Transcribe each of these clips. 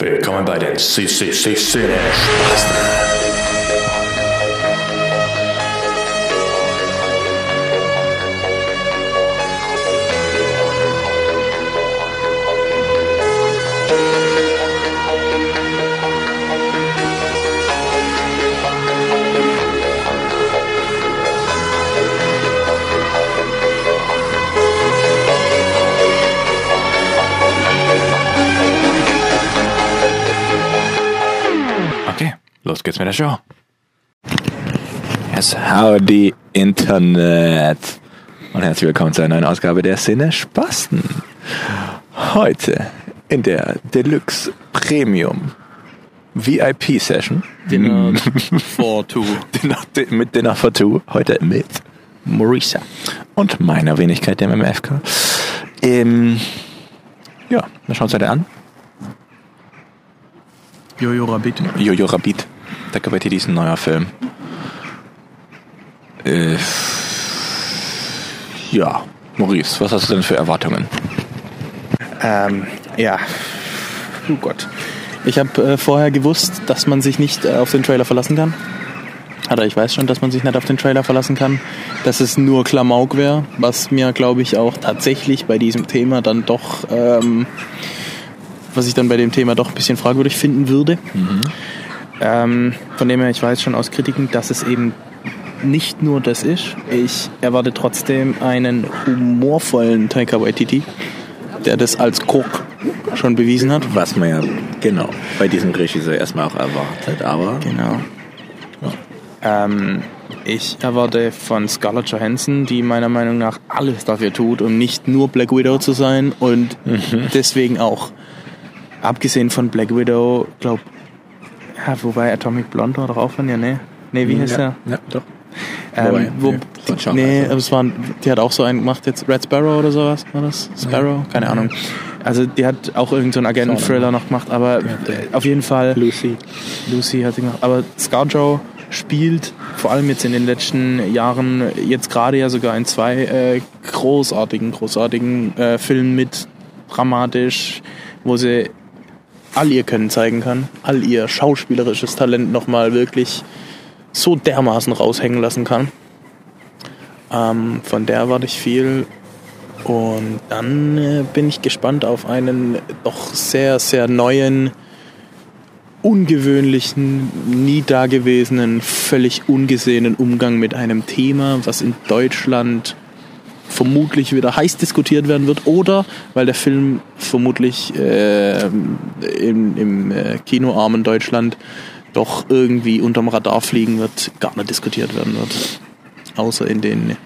Willkommen bei den CCC Spasten. Geht's mit der Show. Yes, howdy Internet. Und herzlich willkommen zu einer neuen Ausgabe der Szene Spasten. Heute in der Deluxe Premium VIP Session. Dinner for two. Dinner, mit Dinner for Two. Heute mit Marisa. und meiner Wenigkeit, dem MFK. Ähm, ja, dann schauen wir uns heute an. Jojo Rabbit. Jojo Rabbit. Der Kapitel ist ein neuer Film. Äh, ja, Maurice, was hast du denn für Erwartungen? Ähm, ja. Oh Gott. Ich habe äh, vorher gewusst, dass man sich nicht äh, auf den Trailer verlassen kann. Oder ich weiß schon, dass man sich nicht auf den Trailer verlassen kann. Dass es nur Klamauk wäre, was mir, glaube ich, auch tatsächlich bei diesem Thema dann doch, ähm, was ich dann bei dem Thema doch ein bisschen fragwürdig finden würde. Ähm, von dem her, ich weiß schon aus Kritiken, dass es eben nicht nur das ist. Ich erwarte trotzdem einen humorvollen Taika Waititi, der das als Koch schon bewiesen hat. Was man ja genau bei diesem Regisseur erstmal auch erwartet, aber Genau. Ähm, ich erwarte von Scarlett Johansson, die meiner Meinung nach alles dafür tut, um nicht nur Black Widow zu sein und deswegen auch, abgesehen von Black Widow, glaub, ja, wobei Atomic Blonde war doch auch von ihr, ne? Ne, wie heißt ja, der? ja, doch. Ähm, wo, nee, schon nee, aus. es war, die hat auch so einen gemacht, jetzt Red Sparrow oder sowas, war das? Sparrow? Keine Ahnung. Also die hat auch irgendeinen so Agenten-Thriller noch gemacht, aber äh, auf jeden Fall Lucy. Lucy hat sie gemacht. Aber Scarjo spielt vor allem jetzt in den letzten Jahren, jetzt gerade ja sogar in zwei äh, großartigen, großartigen äh, Filmen mit, dramatisch, wo sie all ihr Können zeigen kann, all ihr schauspielerisches Talent nochmal wirklich so dermaßen raushängen lassen kann. Ähm, von der erwarte ich viel. Und dann äh, bin ich gespannt auf einen doch sehr, sehr neuen, ungewöhnlichen, nie dagewesenen, völlig ungesehenen Umgang mit einem Thema, was in Deutschland vermutlich wieder heiß diskutiert werden wird oder weil der Film vermutlich äh, im, im äh, kinoarmen Deutschland doch irgendwie unterm Radar fliegen wird, gar nicht diskutiert werden wird. Außer in den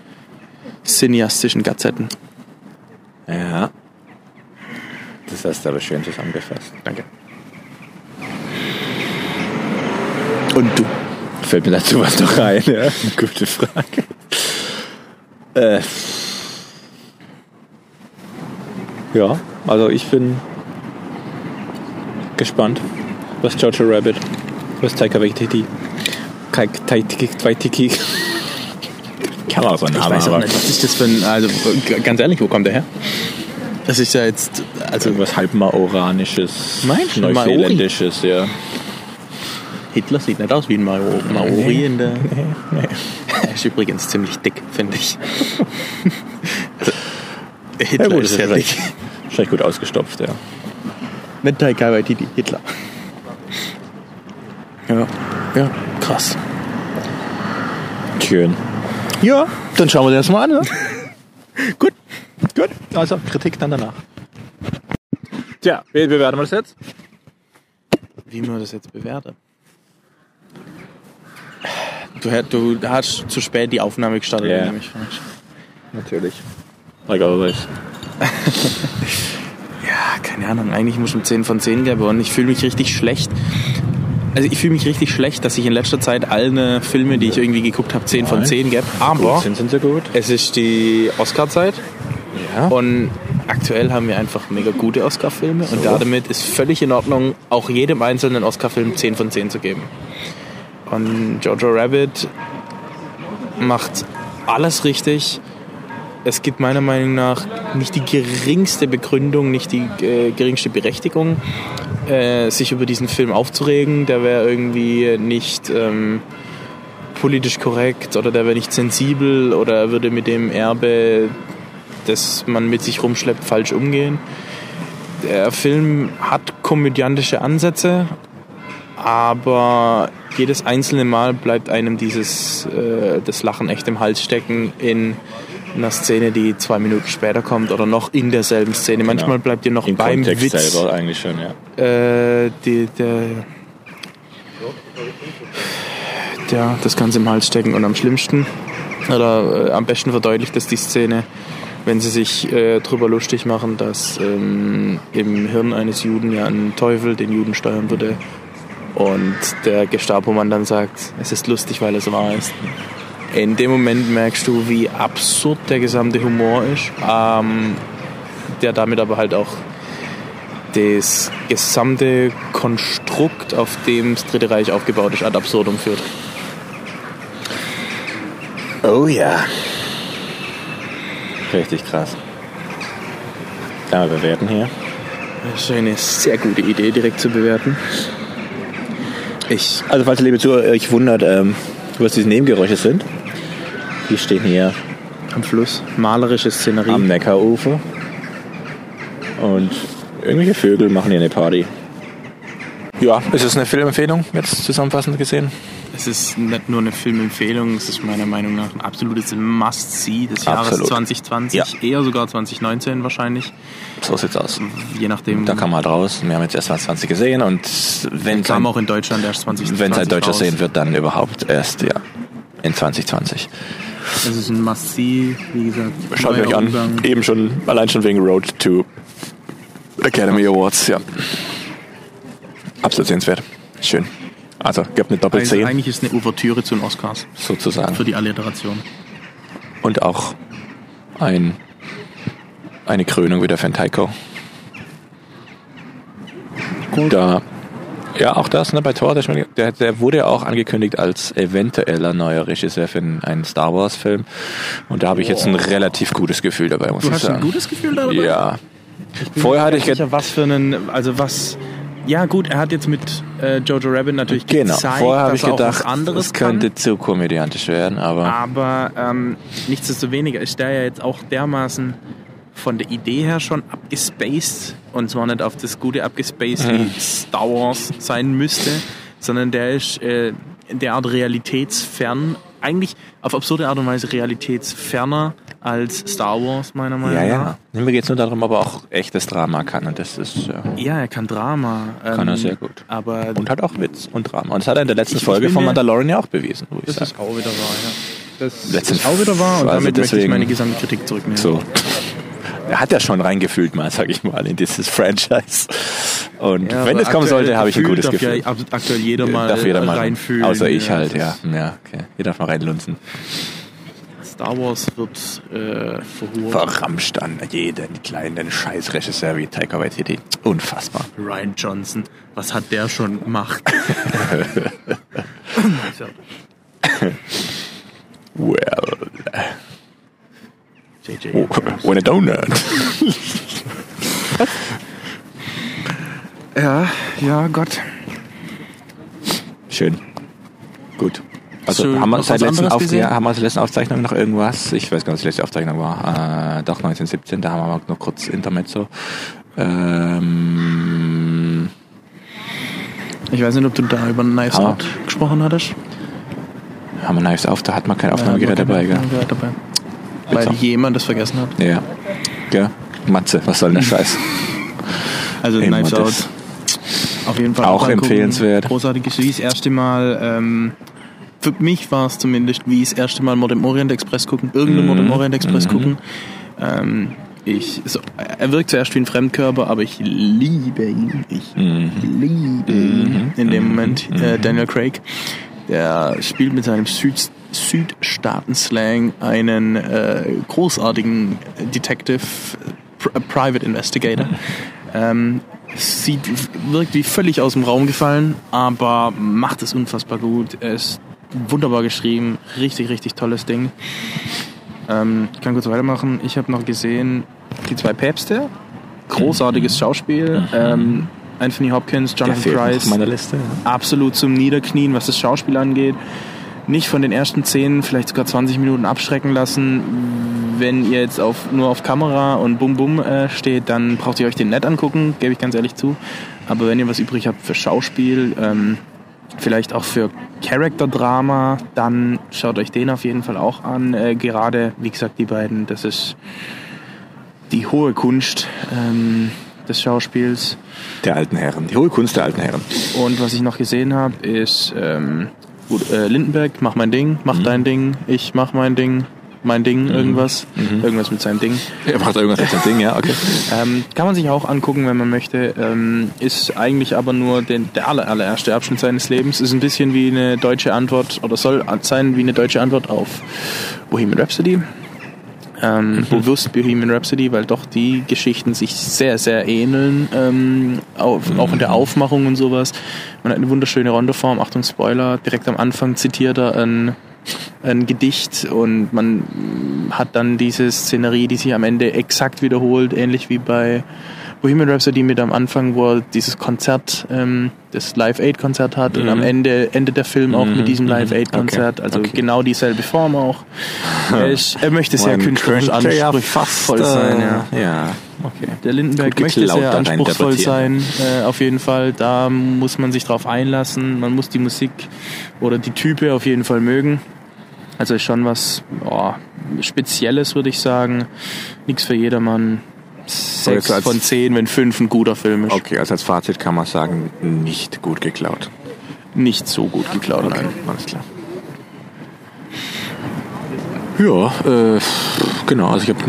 cineastischen Gazetten. Ja. Das hast du aber schön zusammengefasst. Danke. Und du? Fällt mir dazu was noch rein? Ja? Gute Frage. Äh, ja, also ich bin gespannt, was Jojo Rabbit, was Taika Waititi, Kaik- Taitiki, Waititi, kann man so einen Namen haben. was ist das für ein, also ganz ehrlich, wo kommt der her? Das ist ja jetzt, also Irgendwas halb maoranisches, Meinst du, neuseeländisches, ja. Hitler sieht nicht aus wie ein Maori, Maori in der... Er ist übrigens ziemlich dick, finde ich. Also, Hitler Ja gut, ist ist dick. Vielleicht gut ausgestopft, ja. Nicht Taika Waititi, Hitler. Ja, ja, krass. Schön. Ja, dann schauen wir das mal an, ne? Gut, gut. Also Kritik dann danach. Tja, wie bewerten wir das jetzt? Wie man das jetzt bewertet. Du, du hast zu spät die Aufnahme gestartet, mich fragst. Natürlich. Like always. Keine Ahnung. Eigentlich muss ich ihm 10 von 10 geben und ich fühle mich richtig schlecht. Also ich fühle mich richtig schlecht, dass ich in letzter Zeit alle Filme, die ich irgendwie geguckt habe, 10 von Nein. 10 gebe. Aber Sind, sind sie gut? es ist die Oscar-Zeit Ja. und aktuell haben wir einfach mega gute Oscar-Filme und So. damit ist völlig in Ordnung, auch jedem einzelnen Oscar-Film 10 von 10 zu geben. Und Jojo Rabbit macht alles richtig es gibt meiner Meinung nach nicht die geringste Begründung, nicht die äh, geringste Berechtigung, äh, sich über diesen Film aufzuregen. Der wäre irgendwie nicht ähm, politisch korrekt oder der wäre nicht sensibel oder er würde mit dem Erbe, das man mit sich rumschleppt, falsch umgehen. Der Film hat komödiantische Ansätze, aber jedes einzelne Mal bleibt einem dieses äh, das Lachen echt im Hals stecken in einer Szene, die zwei Minuten später kommt oder noch in derselben Szene. Manchmal bleibt ihr noch Im beim Kontext Witz selber eigentlich schon, ja. äh, die, der, der, das Ganze im Hals stecken und am schlimmsten oder äh, am besten verdeutlicht das die Szene, wenn sie sich äh, drüber lustig machen, dass ähm, im Hirn eines Juden ja ein Teufel den Juden steuern würde und der Gestapo-Mann dann sagt, es ist lustig, weil es wahr ist. In dem Moment merkst du, wie absurd der gesamte Humor ist, ähm, der damit aber halt auch das gesamte Konstrukt, auf dem das Dritte Reich aufgebaut ist, ad absurdum führt. Oh ja. Richtig krass. Kann man bewerten hier. Das ist eine sehr gute Idee, direkt zu bewerten. Ich Also falls ihr liebe Zuhörer euch wundert, ähm, was diese Nebengeräusche sind. Die stehen hier am Fluss, malerische Szenerie. am Neckarufer. Und irgendwelche Vögel machen hier eine Party. Ja, ist es eine Filmempfehlung, jetzt zusammenfassend gesehen? Es ist nicht nur eine Filmempfehlung, es ist meiner Meinung nach ein absolutes Must-See des Jahres Absolut. 2020, Ja. eher sogar 2019 wahrscheinlich, So sieht's aus. je nachdem. Da kam mal raus. Wir haben jetzt erst 2020 gesehen und wenn es kam ein, auch in Deutschland erst 2020 wenn's ein Deutscher raus. sehen wird, dann überhaupt erst ja in 2020. Es ist ein Must-See, wie gesagt. Schaut euch an. Umgang. Eben schon, allein schon wegen Road to Academy Awards, ja. Absolut sehenswert. Schön. Also, gibt eine Also Doppel-10 eigentlich ist es eine Ouvertüre zu den Oscars sozusagen. für die Alliteration. Und auch ein, eine Krönung wieder für den Taiko. Da, ja, auch das, ne, bei Thor, der, der, wurde ja auch angekündigt als eventueller neuer Regisseur für einen, Star Wars Film. Und da habe ich jetzt ein relativ gutes Gefühl dabei, muss Du ich hast sagen. ein gutes Gefühl dabei? Ja. Vorher hatte ich sicher, was für einen, also was. Ja gut, er hat jetzt mit äh, Jojo Rabbit natürlich Genau, gezeigt, vorher habe dass ich er auch gedacht, was anderes es könnte kann. zu komödiantisch werden, aber Aber ähm, nichtsdestoweniger ist der ja jetzt auch dermaßen von der Idee her schon abgespaced und zwar nicht auf das gute abgespaced Mhm. wie Star Wars sein müsste, sondern der ist äh, derart realitätsfern, eigentlich auf absurde Art und Weise realitätsferner als Star Wars meiner Meinung ja, nach. ja. Mir geht es nur darum, ob er auch echtes Drama kann und das ist ja. Ja, er kann Drama. Kann er ähm, sehr gut. Aber Und hat auch Witz und Drama. Und das hat er in der letzten Ich- ich Folge bin von Mandalorian ja auch bewiesen, ich das sagen. ist auch wieder wahr, ja. Das Letzten- ist auch wieder wahr und damit möchte ich deswegen- meine gesamte Kritik zurücknehmen. So. Er hat ja schon reingefühlt mal, sag ich mal, in dieses Franchise. Und Ja, wenn aber es kommen sollte, habe ich ein gutes darf Gefühl. Ja aktuell jeder mal, darf jeder mal reinfühlen. Außer ich halt, ja. Ja, okay. Hier darf mal reinlunzen. Star Wars wird äh, verhurt. Verramscht an jeden kleinen Scheißregisseur wie Taika Waititi. Unfassbar. Ryan Johnson, was hat der schon gemacht? So, Well, JJ. oh, when a donut. Ja, ja, Gott. Schön. Gut. Also Schön. haben wir seit letzten Auf ja, haben wir seit letzten Aufzeichnung noch irgendwas? Ich weiß gar nicht, was die letzte Aufzeichnung war. Äh, doch 1917, da haben wir noch kurz Intermezzo. Ähm, Ich weiß nicht, ob du da über Knives. Out gesprochen hattest. haben wir Knives auf, da hat man kein Aufnahmegerät Ja, dabei, gell? Aufnahmegerät dabei. Weil jemand das vergessen hat. Ja. Ja. Matze, was soll denn der Scheiß? Also Immer Knives. Out. Auf jeden Fall Auch empfehlenswert. Großartig ist wie das erste Mal. Ähm, für mich war es zumindest wie das erste Mal Mord im Orient Express gucken. Irgendeinen Mord im Orient Express gucken. Ähm, ich, so, er wirkt zuerst wie ein Fremdkörper, aber ich liebe ihn. Ich liebe ihn in dem Moment. Äh, Daniel Craig. Der spielt mit seinem Süd Südstaaten-Slang einen äh, großartigen Detective, Pr Private Investigator. Ähm, sieht, wirkt wie völlig aus dem Raum gefallen, aber macht es unfassbar gut. Er ist wunderbar geschrieben, richtig, richtig tolles Ding. Ähm, ich kann kurz weitermachen. Ich habe noch gesehen die zwei Päpste. Großartiges Schauspiel. Ähm, Anthony Hopkins, Der Jonathan noch Price. auf meiner Liste. absolut zum Niederknien, was das Schauspiel angeht. Nicht von den ersten 10, vielleicht sogar 20 Minuten abschrecken lassen. Wenn ihr jetzt auf, nur auf Kamera und Bum Bum äh, steht, dann braucht ihr euch den nett angucken, gebe ich ganz ehrlich zu. Aber wenn ihr was übrig habt für Schauspiel, ähm, vielleicht auch für Character-Drama, dann schaut euch den auf jeden Fall auch an. Äh, gerade, wie gesagt, die beiden, das ist die hohe Kunst ähm, des Schauspiels. Der alten Herren. Die hohe Kunst der alten Herren. Und was ich noch gesehen habe, ist ähm, gut, äh, Lindenberg, mach mein Ding, mach Mhm. dein Ding, ich mach mein Ding, mein Ding, irgendwas. Mhm. Irgendwas mit seinem Ding. Er macht irgendwas mit dem Ding, ja, okay. Ähm, kann man sich auch angucken, wenn man möchte. Ähm, ist eigentlich aber nur den, der aller, allererste Abschnitt seines Lebens. Ist ein bisschen wie eine deutsche Antwort oder soll sein wie eine deutsche Antwort auf Bohemian Rhapsody. Ähm, bewusst Bohemian Rhapsody, weil doch die Geschichten sich sehr, sehr ähneln, ähm, auf, auch in der Aufmachung und sowas. Man hat eine wunderschöne Rondeform, Achtung Spoiler, direkt am Anfang zitiert er ein, ein Gedicht und man hat dann diese Szenerie, die sich am Ende exakt wiederholt, ähnlich wie bei Bohemian Rhapsody mit am Anfang, wo er dieses Konzert, ähm, das Live-Aid-Konzert hat und am Ende endet der Film auch mit diesem Live-Aid-Konzert, also okay. genau dieselbe Form auch. Er, ist, er möchte sehr künstlerisch ja anspruchsvoll fast, sein. äh, Ja. Ja, okay. Der Lindenberg möchte sehr anspruchsvoll sein, äh, auf jeden Fall. Da muss man sich drauf einlassen. Man muss die Musik oder die Type auf jeden Fall mögen. Also ist schon was oh, Spezielles, würde ich sagen. Nichts für jedermann. Sechs jetzt als- von zehn, wenn fünf ein guter Film ist. Okay, also als Fazit kann man sagen, nicht gut geklaut. Nicht so gut geklaut, nein. Alles klar. Ja, äh, genau, also ich habe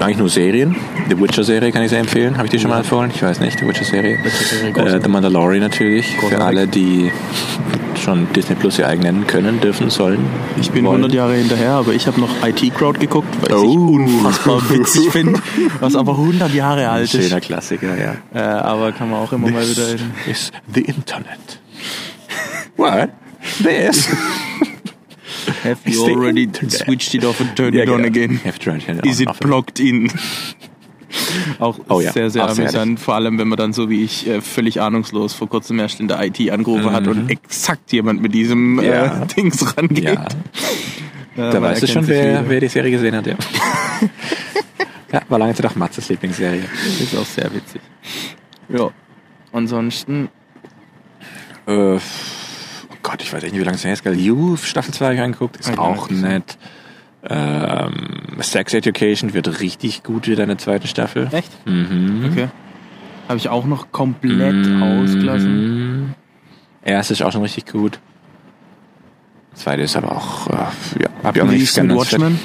eigentlich nur Serien. The Witcher-Serie kann ich sehr empfehlen. Habe ich dir schon mal empfohlen? Ich weiß nicht, The Witcher-Serie. Witcher-Serie, Äh. The Mandalorian natürlich. Für Großartig. alle, die schon Disney Plus ihr eigen nennen können, dürfen, sollen. Ich bin wollen. 100 Jahre hinterher, aber ich habe noch IT Crowd geguckt, weil Oh. ich unfassbar witzig finde, was aber 100 Jahre alt ist. Schöner Klassiker, ja. Äh, aber kann man auch immer mal wieder in is the Internet. What? This? Have you already switched it off and turned Ja, it on genau. again? Have to turn it Is on it off. blocked in? Auch Oh ja, sehr, sehr sehr amüsant. Vor allem, wenn man dann so wie ich äh, völlig ahnungslos vor kurzem erst in der IT angerufen hat und exakt jemand mit diesem Mhm. Ja. äh, Dings rangeht. Ja, Äh, da weißt du schon, wer, wer die Serie gesehen hat, ja. ja, war lange Zeit auch Matzes Lieblingsserie. Ist auch sehr witzig. Ja. Ansonsten, Äh, oh Gott, ich weiß echt nicht, wie lange es her ist. Gell? You, Staffel 2 hab ich angeguckt, ist Hab ich auch nett. Ähm, Sex Education wird richtig gut wieder in der zweiten Staffel. echt? Mhm. Okay. Habe ich auch noch komplett ausgelassen. Mhm. Erste ist auch schon richtig gut. Zweite ist aber auch, äh, ja, hab ich auch nicht Watchmen?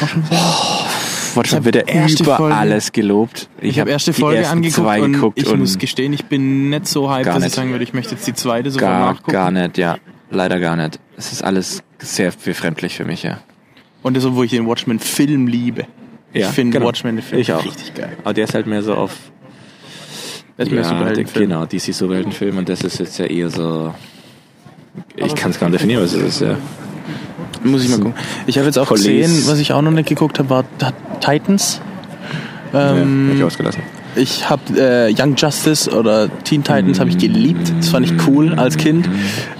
Auch schon gesehen? Watchmen wird er über Folge- alles gelobt. Ich, habe erste Folge angeguckt zwei und geguckt ich und muss gestehen, ich bin nicht so hyped, dass ich nicht. sagen würde, ich möchte jetzt die zweite sogar gar, nachgucken. gar nicht, ja. Leider gar nicht. Es ist alles sehr befremdlich für mich, ja. Und das, obwohl ich den Watchmen-Film liebe. Ja, ich finde genau. Watchmen den Film Ich auch. richtig geil. Aber der ist halt mehr so auf Das ist ja, Superheldenfilm. genau, DC Superheldenfilm und das ist jetzt ja eher so ich kann es gar nicht definieren, was es ist. Ja. Muss ich mal gucken. Ich habe jetzt auch Police. gesehen, was ich auch noch nicht geguckt habe, war Titans. Ähm, ja, hab ich ausgelassen. Ich habe äh, Young Justice oder Teen Titans habe ich geliebt. Das fand ich cool als Kind.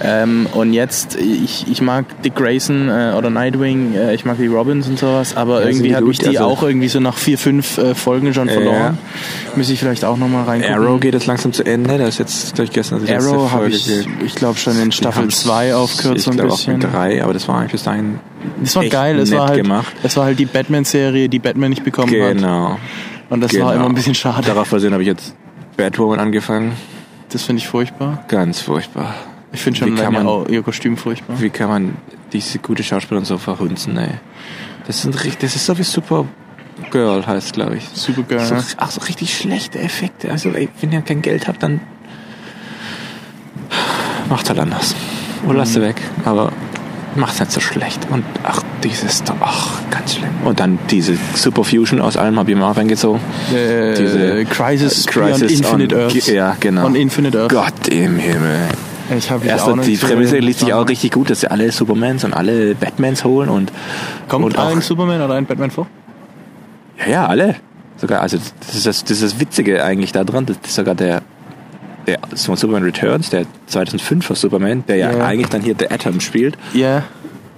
Ähm, und jetzt, ich, ich mag Dick Grayson äh, oder Nightwing, äh, ich mag die Robins und sowas, aber Ja, irgendwie gut, mich die also- auch irgendwie so nach vier, fünf äh, Folgen schon verloren. Müsste ich vielleicht auch nochmal reingucken. Arrow geht jetzt langsam zu Ende, da ist jetzt, glaube ich, gestern letzte Arrow habe ich, ich glaube schon in Staffel haben's- 2 aufgehört Ich so ein glaube auch bisschen. mit drei, aber das war eigentlich bis dahin Das war geil, es war halt, gemacht. es war halt die Batman-Serie, die Batman nicht bekommen hat. Genau. Und das genau. war immer ein bisschen schade. Darauf basierend habe ich jetzt Batwoman angefangen. Das finde ich furchtbar. Ganz furchtbar. Ich finde schon kann man- auch ihr Kostüm furchtbar. Wie kann man diese gute Schauspielerin so verhunzen, ey? Das, sind, richtig- das ist so wie Supergirl heißt, glaube ich. Supergirl. So, ach, so richtig schlechte Effekte. Also, ey, wenn ihr kein Geld habt, dann macht halt anders. Oder lasst sie weg. Aber macht's nicht so schlecht. Und ach, dieses, ach, ganz schlimm. Und dann diese Superfusion aus allem habe ich mal reingezogen. Äh, Diese- Crisis, Crisis Beyond Infinite on- Earths. Ja, genau. On Infinite Earth. Gott im Himmel. Ich habe Erst die Prämisse liest sich auch richtig gut, dass sie alle Supermans und alle Batmans holen und Kommt und auch- ein Superman oder ein Batman vor? ja, ja, alle. Sogar, also das ist das, das, ist das Witzige eigentlich da dran. Das ist sogar der, der so Superman Returns, der 2005er Superman, der ja, Ja. eigentlich dann hier The Atom spielt. Ja.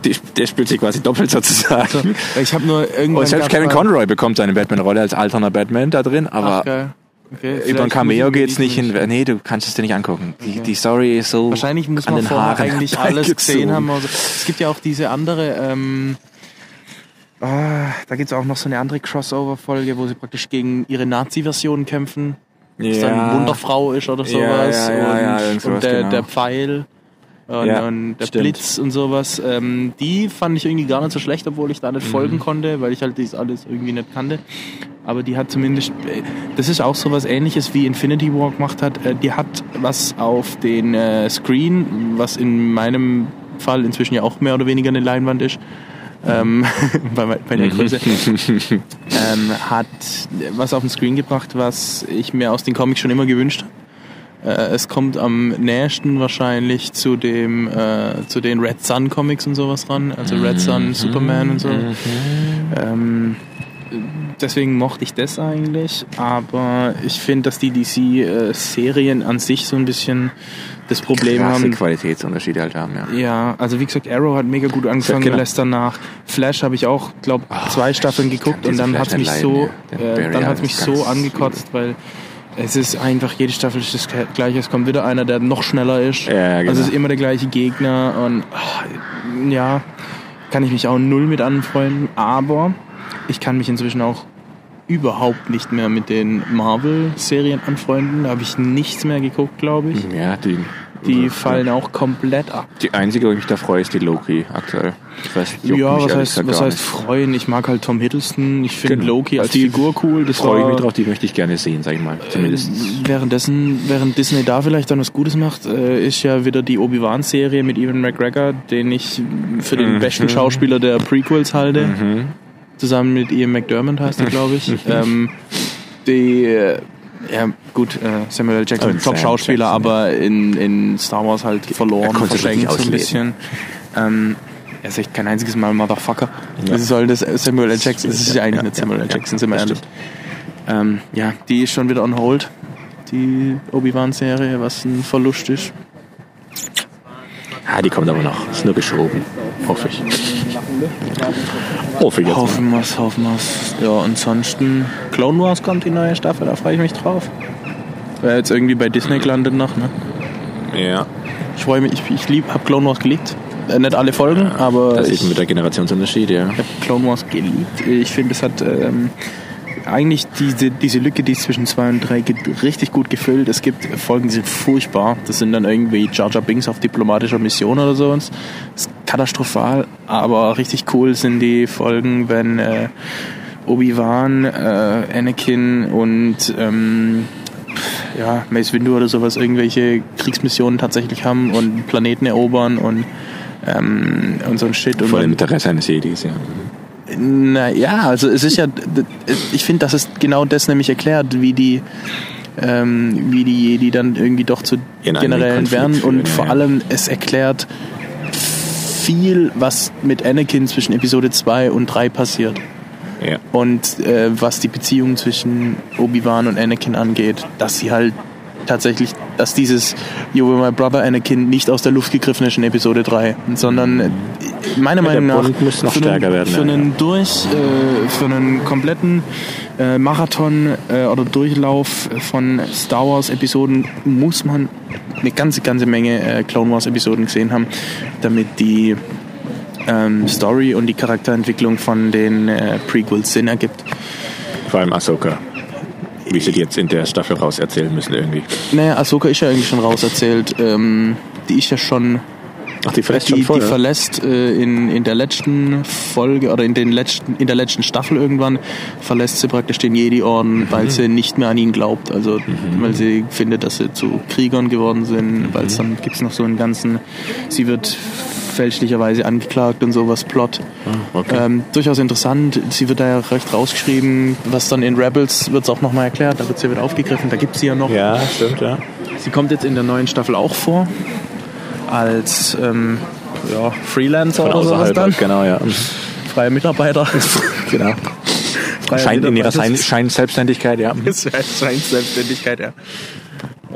Die, der spielt sich quasi doppelt sozusagen. Ich habe nur irgendwann. Und selbst Kevin Conroy bekommt seine Batman-Rolle als alterner Batman da drin, aber Ach, geil. Okay, über ein Cameo geht's die nicht hin. Nee, du kannst es dir nicht angucken. Die, die Story ist so. Wahrscheinlich muss an man vorher Haaren eigentlich alles gesehen haben. Also, es gibt ja auch diese andere, ähm, ah, da gibt es auch noch so eine andere Crossover-Folge, wo sie praktisch gegen ihre Nazi-Version kämpfen. Das dann Ja. Wunderfrau ist oder Ja, sowas. ja, ja, ja, und sowas, und der, genau. der Pfeil. Und, Ja, und der stimmt. Blitz und sowas. Ähm, die fand ich irgendwie gar nicht so schlecht, obwohl ich da nicht Mhm. folgen konnte, weil ich halt das alles irgendwie nicht kannte. Aber die hat zumindest, äh, das ist auch so was ähnliches wie Infinity War gemacht hat. Äh, Die hat was auf den äh, Screen, was in meinem Fall inzwischen ja auch mehr oder weniger eine Leinwand ist. Ähm, bei, bei der Größe. ähm, hat was auf den Screen gebracht, was ich mir aus den Comics schon immer gewünscht habe. Äh, es kommt am nächsten wahrscheinlich zu dem äh, zu den Red Sun Comics und sowas ran, also Red Sun, Superman und so. Ähm, deswegen mochte ich das eigentlich, aber ich finde, dass die DC-Serien an sich so ein bisschen das Problem krasse haben. Qualitätsunterschiede halt haben, ja. Ja, also wie gesagt, Arrow hat mega gut angefangen, genau. lässt danach. Flash habe ich auch, glaube zwei Staffeln geguckt und dann Flash hat's mich so, ja. Äh, dann hat's mich so angekotzt, weil es ist einfach jede Staffel ist das gleiche. Es kommt wieder einer, der noch schneller ist. Ja, ja, genau. Also es ist immer der gleiche Gegner und ah, ja, kann ich mich auch null mit anfreunden. Aber ich kann mich inzwischen auch überhaupt nicht mehr mit den Marvel-Serien anfreunden. Da habe ich nichts mehr geguckt, glaube ich. Ja, die, Die fallen auch komplett ab. Die einzige, wo ich mich da freue, ist die Loki aktuell. Das heißt, Ja, was heißt, was heißt freuen? Ich mag halt Tom Hiddleston. Ich finde Genau. Loki als die Figur cool. Das freue ich mich drauf, die möchte ich gerne sehen, sag ich mal. Zumindest. Währenddessen, während Disney da vielleicht dann was Gutes macht, äh, ist ja wieder die Obi-Wan-Serie mit Ewan McGregor, den ich für den Mhm. besten Schauspieler der Prequels halte. Zusammen mit Ian McDermott heißt er, glaube ich. ähm, die, äh, ja gut, äh, Samuel L. Jackson, Sam Top-Schauspieler, Jackson, aber in, in Star Wars halt Er verloren, verschenkt so ein bisschen. Ähm, er ist echt kein einziges Mal Motherfucker. Das ist halt das Samuel L. Jackson. Das ist ja eigentlich nicht Samuel L. Ja, Jackson, sind wir ehrlich. Ähm, ja, die ist schon wieder on hold. Die Obi-Wan-Serie, was ein Verlust ist. Ah, die kommt aber noch. Ist nur geschoben. Hoffe ich. Hoffe ich jetzt. Hoffen wir's, hoffen wir's. Ja, ansonsten Clone Wars kommt die neue Staffel, da freue ich mich drauf. Wäre jetzt irgendwie bei Disney gelandet noch, ne? Ja. Ich freue mich, ich, ich lieb, hab Clone Wars geliebt. Äh, nicht alle Folgen, aber Das ich man mit der Generationsunterschied, ja. habe Clone Wars geliebt. Ich finde, es hat ähm, eigentlich diese, diese Lücke, die es zwischen 2 und 3 gibt, richtig gut gefüllt. Es gibt Folgen, die sind furchtbar. Das sind dann irgendwie Jar Jar Binks auf diplomatischer Mission oder so. Das ist katastrophal, aber richtig cool sind die Folgen, wenn äh, Obi-Wan, äh, Anakin und ähm, ja, Mace Windu oder sowas irgendwelche Kriegsmissionen tatsächlich haben und Planeten erobern und ähm, und so ein Shit. Und Vor dem Interesse eines Jedis, ja. Naja, also es ist ja, ich finde, das ist genau das nämlich erklärt, wie die, ähm, wie die Jedi dann irgendwie doch zu eigenen generellen werden und ja, vor ja. allem es erklärt viel, was mit Anakin zwischen Episode 2 und 3 passiert. Ja. Und äh, was die Beziehung zwischen Obi-Wan und Anakin angeht, dass sie halt tatsächlich, dass dieses You were my brother Anakin nicht aus der Luft gegriffen ist in Episode 3, sondern äh, meiner Ja, Meinung nach für stärker einen, werden, Für ja, einen durch, äh, für einen kompletten äh, Marathon äh, oder Durchlauf von Star Wars Episoden muss man eine ganze, ganze Menge äh, Clone Wars Episoden gesehen haben, damit die ähm, Story und die Charakterentwicklung von den äh, Prequels Sinn ergibt. Vor allem Ahsoka. Wie sie die jetzt in der Staffel raus erzählen müssen irgendwie. Naja, Ahsoka ist ja eigentlich schon rauserzählt. Ähm, die ist ja schon, Ach, die verlässt die, schon voll, die verlässt äh, in, in der letzten Folge oder in, den letzten, in der letzten Staffel irgendwann, verlässt sie praktisch den Jedi-Orden, weil sie nicht mehr an ihn glaubt. Also, weil sie findet, dass sie zu Kriegern geworden sind, weil es dann gibt's noch so einen ganzen, sie wird fälschlicherweise angeklagt und sowas, Plot. okay. Ähm, durchaus interessant. Sie wird da ja recht rausgeschrieben. Was dann in Rebels wird es auch nochmal erklärt. Da wird sie wieder aufgegriffen. Da gibt sie ja noch. Ja, stimmt, ja. Sie kommt jetzt in der neuen Staffel auch vor. als ähm, ja, Freelancer Von oder sowas dann. genau, ja. Freie Mitarbeiter. genau. Freier Schein, in ihrer. Schein, Scheinselbständigkeit, ja. Scheinselbstständigkeit, ja.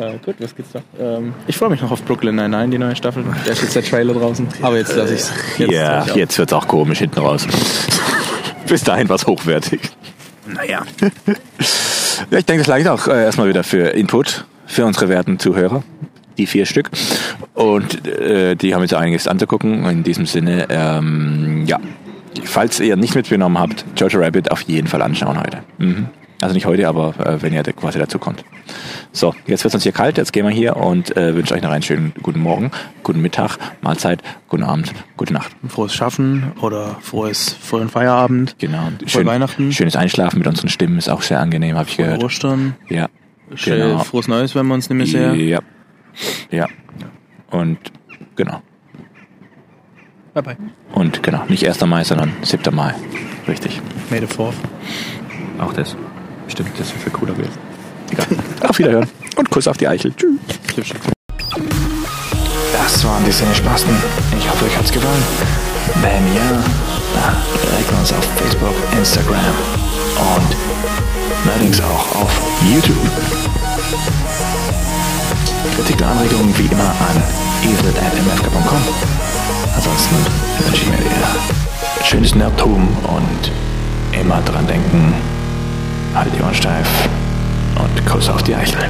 Äh, gut, was geht's da? Ähm, ich freue mich noch auf Brooklyn Nine-Nine, die neue Staffel. Da ist jetzt der Trailer draußen. Aber jetzt lasse ich's. Jetzt Ja, hör ich jetzt wird's auch komisch hinten raus. Bis dahin war's hochwertig. Naja. Ja, ich denke, das reicht auch äh, erstmal wieder für Input für unsere werten Zuhörer. Die vier Stück. Und äh, die haben jetzt einiges anzugucken. In diesem Sinne, ähm, ja. Falls ihr nicht mitgenommen habt, Jojo Rabbit auf jeden Fall anschauen heute. Mhm. Also nicht heute, aber äh, wenn ihr quasi dazu kommt. So, jetzt wird uns hier kalt, jetzt gehen wir hier und äh, wünsche euch noch einen schönen guten Morgen, guten Mittag, Mahlzeit, guten Abend, gute Nacht. Frohes Schaffen oder frohes frühen Feierabend. Genau. Frohe Weihnachten. Schönes Einschlafen mit unseren Stimmen ist auch sehr angenehm, habe ich gehört. Ostern. Ja. Schön, Genau. Frohes Neues, wenn wir uns mehr sehen. Ja. Ja. Und genau. Bye bye. Und genau, nicht 1. Mai, sondern 7. Mai. Richtig. May the 4th. Auch das. Stimmt, das ist viel cooler gewesen. Egal. Auf Wiederhören. Und Kuss auf die Eichel. Tschüss. Das waren die Cinespasten. Ich hoffe, euch hat's gefallen. Wenn ja, dann liked uns auf Facebook, Instagram und neuerdings auch auf YouTube. Kritik und Anregungen wie immer an esel.mfk.com. Ansonsten wünsche ich mir dir schönes Nerdtum und immer dran denken, halt die Ohren steif und Kuss auf die Eichel.